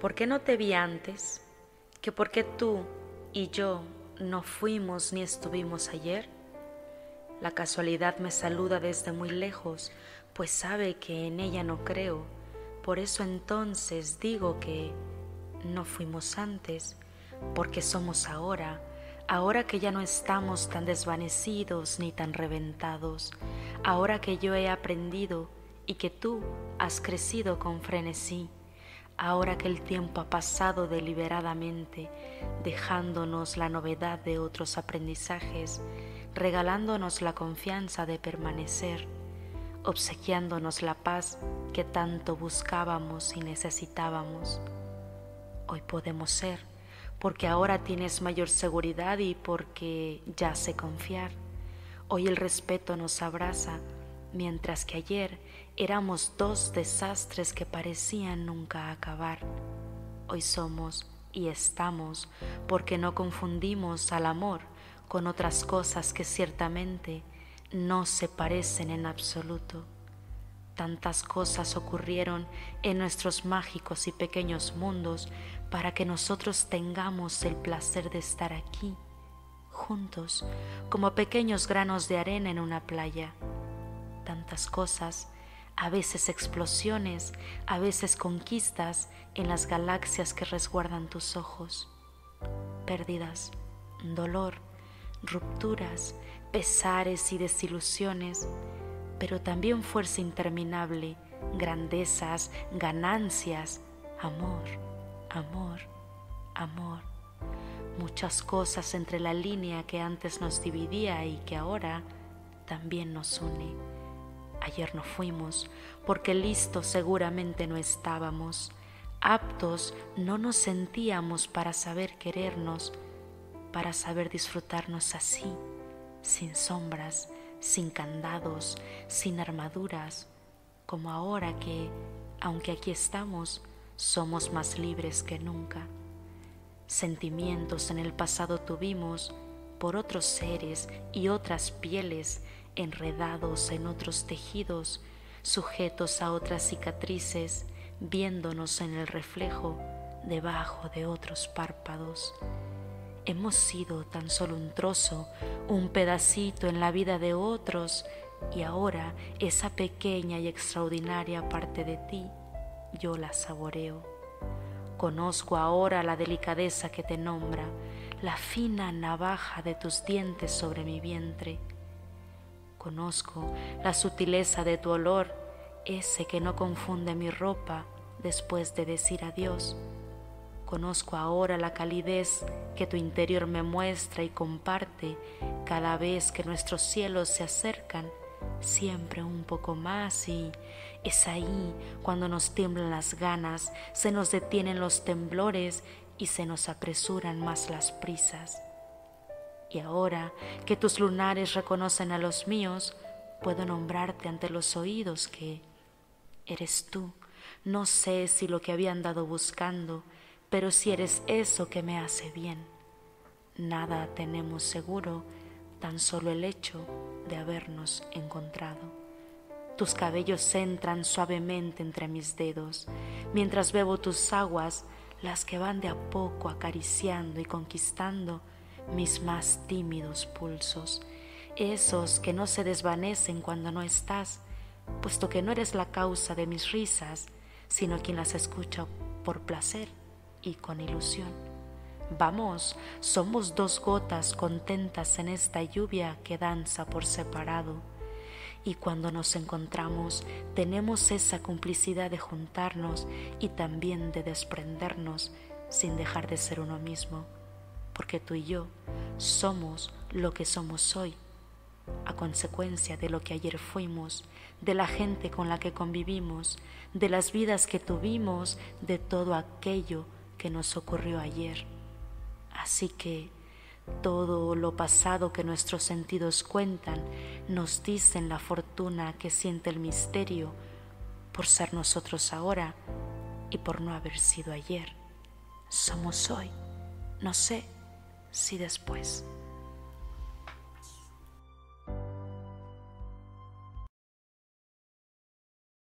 por qué no te vi antes, que por qué tú y yo no fuimos ni estuvimos ayer. La casualidad me saluda desde muy lejos, pues sabe que en ella no creo. Por eso entonces digo que no fuimos antes, porque somos ahora, ahora que ya no estamos tan desvanecidos ni tan reventados, ahora que yo he aprendido y que tú has crecido con frenesí, ahora que el tiempo ha pasado deliberadamente, dejándonos la novedad de otros aprendizajes, regalándonos la confianza de permanecer, obsequiándonos la paz que tanto buscábamos y necesitábamos. Hoy podemos ser, porque ahora tienes mayor seguridad y porque ya sé confiar. Hoy el respeto nos abraza, mientras que ayer éramos dos desastres que parecían nunca acabar. Hoy somos y estamos porque no confundimos al amor con otras cosas que ciertamente no se parecen en absoluto. Tantas cosas ocurrieron en nuestros mágicos y pequeños mundos para que nosotros tengamos el placer de estar aquí, juntos, como pequeños granos de arena en una playa. Tantas cosas a veces explosiones, a veces conquistas en las galaxias que resguardan tus ojos, pérdidas, dolor, rupturas, pesares y desilusiones, pero también fuerza interminable, grandezas, ganancias, amor, amor, amor. Muchas cosas entre la línea que antes nos dividía y que ahora también nos une Ayer no fuimos, porque listos seguramente no estábamos, aptos no nos sentíamos para saber querernos, para saber disfrutarnos así, sin sombras, sin candados, sin armaduras, como ahora que, aunque aquí estamos, somos más libres que nunca. Sentimientos en el pasado tuvimos por otros seres y otras pieles enredados en otros tejidos, sujetos a otras cicatrices, viéndonos en el reflejo debajo de otros párpados. Hemos sido tan solo un trozo, un pedacito en la vida de otros, y ahora esa pequeña y extraordinaria parte de ti, yo la saboreo. Conozco ahora la delicadeza que te nombra, la fina navaja de tus dientes sobre mi vientre, Conozco la sutileza de tu olor, ese que no confunde mi ropa después de decir adiós. Conozco ahora la calidez que tu interior me muestra y comparte cada vez que nuestros cielos se acercan siempre un poco más y es ahí cuando nos tiemblan las ganas, se nos detienen los temblores y se nos apresuran más las prisas. Y ahora que tus lunares reconocen a los míos, puedo nombrarte ante los oídos que eres tú. No sé si lo que había andado buscando, pero si eres eso que me hace bien. Nada tenemos seguro, tan solo el hecho de habernos encontrado. Tus cabellos entran suavemente entre mis dedos, mientras bebo tus aguas, las que van de a poco acariciando y conquistando mis más tímidos pulsos, esos que no se desvanecen cuando no estás, puesto que no eres la causa de mis risas, sino quien las escucha por placer y con ilusión. Vamos, somos dos gotas contentas en esta lluvia que danza por separado. Y cuando nos encontramos tenemos esa complicidad de juntarnos y también de desprendernos sin dejar de ser uno mismo porque tú y yo somos lo que somos hoy, a consecuencia de lo que ayer fuimos, de la gente con la que convivimos, de las vidas que tuvimos, de todo aquello que nos ocurrió ayer. Así que todo lo pasado que nuestros sentidos cuentan nos dicen la fortuna que siente el misterio por ser nosotros ahora y por no haber sido ayer. Somos hoy. No sé si después